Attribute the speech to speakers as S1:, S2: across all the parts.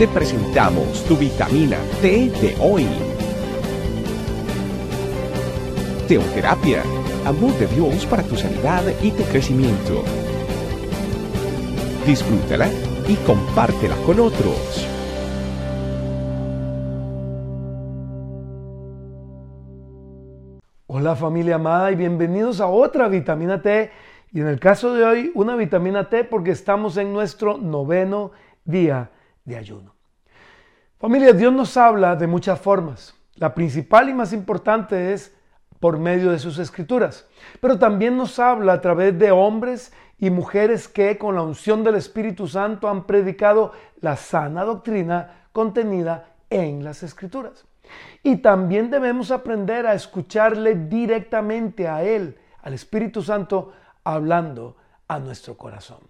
S1: te presentamos tu vitamina T de hoy. Teoterapia, amor de Dios para tu sanidad y tu crecimiento. Disfrútala y compártela con otros.
S2: Hola familia amada y bienvenidos a otra vitamina T. Y en el caso de hoy, una vitamina T porque estamos en nuestro noveno día de ayuno. Familia, Dios nos habla de muchas formas. La principal y más importante es por medio de sus escrituras, pero también nos habla a través de hombres y mujeres que con la unción del Espíritu Santo han predicado la sana doctrina contenida en las escrituras. Y también debemos aprender a escucharle directamente a Él, al Espíritu Santo, hablando a nuestro corazón.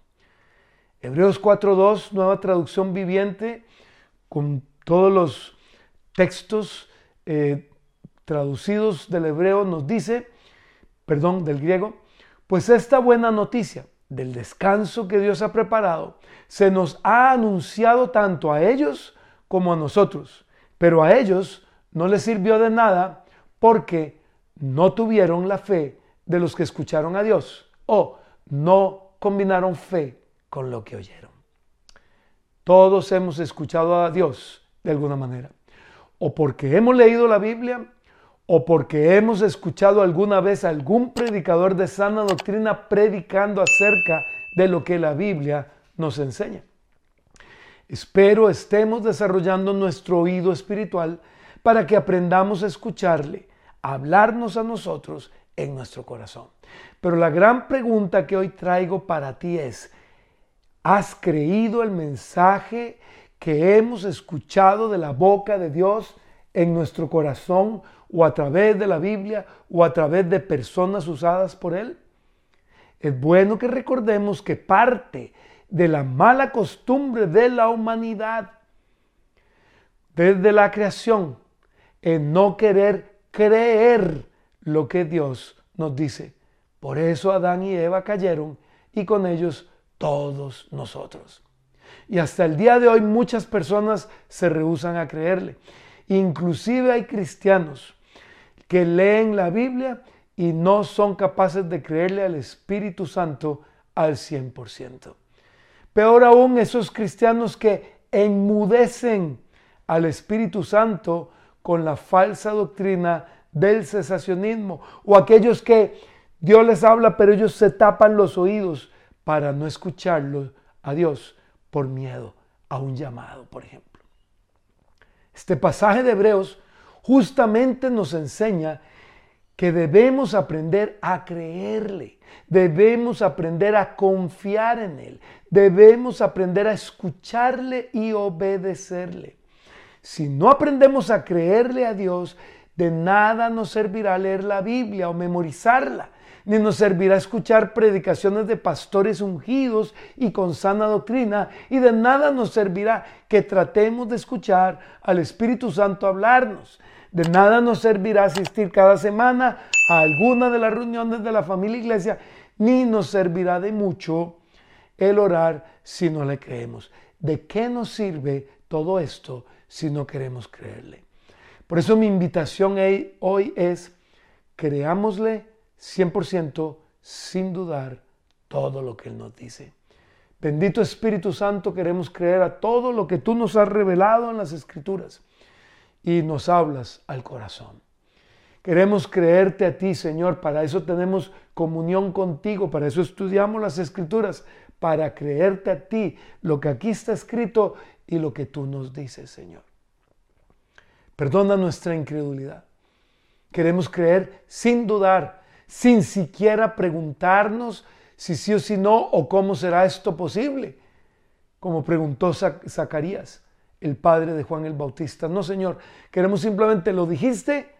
S2: Hebreos 4.2, nueva traducción viviente, con todos los textos eh, traducidos del hebreo, nos dice, perdón, del griego, pues esta buena noticia del descanso que Dios ha preparado se nos ha anunciado tanto a ellos como a nosotros, pero a ellos no les sirvió de nada porque no tuvieron la fe de los que escucharon a Dios o no combinaron fe con lo que oyeron. Todos hemos escuchado a Dios de alguna manera. O porque hemos leído la Biblia, o porque hemos escuchado alguna vez a algún predicador de sana doctrina predicando acerca de lo que la Biblia nos enseña. Espero estemos desarrollando nuestro oído espiritual para que aprendamos a escucharle, a hablarnos a nosotros en nuestro corazón. Pero la gran pregunta que hoy traigo para ti es, ¿Has creído el mensaje que hemos escuchado de la boca de Dios en nuestro corazón o a través de la Biblia o a través de personas usadas por Él? Es bueno que recordemos que parte de la mala costumbre de la humanidad desde la creación en no querer creer lo que Dios nos dice. Por eso Adán y Eva cayeron y con ellos todos nosotros. Y hasta el día de hoy muchas personas se rehusan a creerle. Inclusive hay cristianos que leen la Biblia y no son capaces de creerle al Espíritu Santo al 100%. Peor aún esos cristianos que enmudecen al Espíritu Santo con la falsa doctrina del cesacionismo o aquellos que Dios les habla pero ellos se tapan los oídos para no escucharlo a Dios por miedo a un llamado, por ejemplo. Este pasaje de Hebreos justamente nos enseña que debemos aprender a creerle, debemos aprender a confiar en Él, debemos aprender a escucharle y obedecerle. Si no aprendemos a creerle a Dios, de nada nos servirá leer la Biblia o memorizarla ni nos servirá escuchar predicaciones de pastores ungidos y con sana doctrina, y de nada nos servirá que tratemos de escuchar al Espíritu Santo hablarnos. De nada nos servirá asistir cada semana a alguna de las reuniones de la familia iglesia, ni nos servirá de mucho el orar si no le creemos. ¿De qué nos sirve todo esto si no queremos creerle? Por eso mi invitación hoy es, creámosle 100% sin dudar todo lo que Él nos dice. Bendito Espíritu Santo, queremos creer a todo lo que tú nos has revelado en las Escrituras y nos hablas al corazón. Queremos creerte a ti, Señor, para eso tenemos comunión contigo, para eso estudiamos las Escrituras, para creerte a ti, lo que aquí está escrito y lo que tú nos dices, Señor. Perdona nuestra incredulidad. Queremos creer sin dudar sin siquiera preguntarnos si sí o si no o cómo será esto posible, como preguntó Zacarías, el padre de Juan el Bautista. No, Señor, queremos simplemente lo dijiste,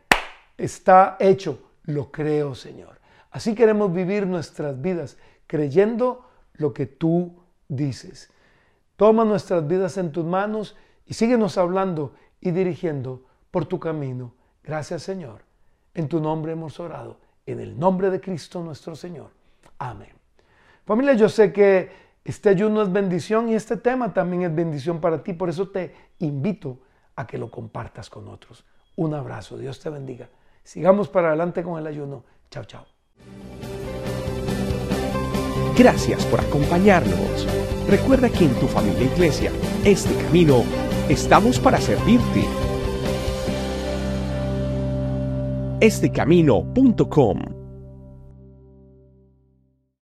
S2: está hecho, lo creo, Señor. Así queremos vivir nuestras vidas creyendo lo que tú dices. Toma nuestras vidas en tus manos y síguenos hablando y dirigiendo por tu camino. Gracias, Señor. En tu nombre hemos orado en el nombre de Cristo nuestro Señor. Amén. Familia, yo sé que Este ayuno es bendición y este tema también es bendición para ti. Por eso te invito a que lo compartas con otros. Un abrazo. Dios te bendiga. Sigamos para adelante con el ayuno. Chao, chao.
S1: Gracias por acompañarnos. Recuerda que en tu familia iglesia, este camino, estamos para servirte. Estecamino.com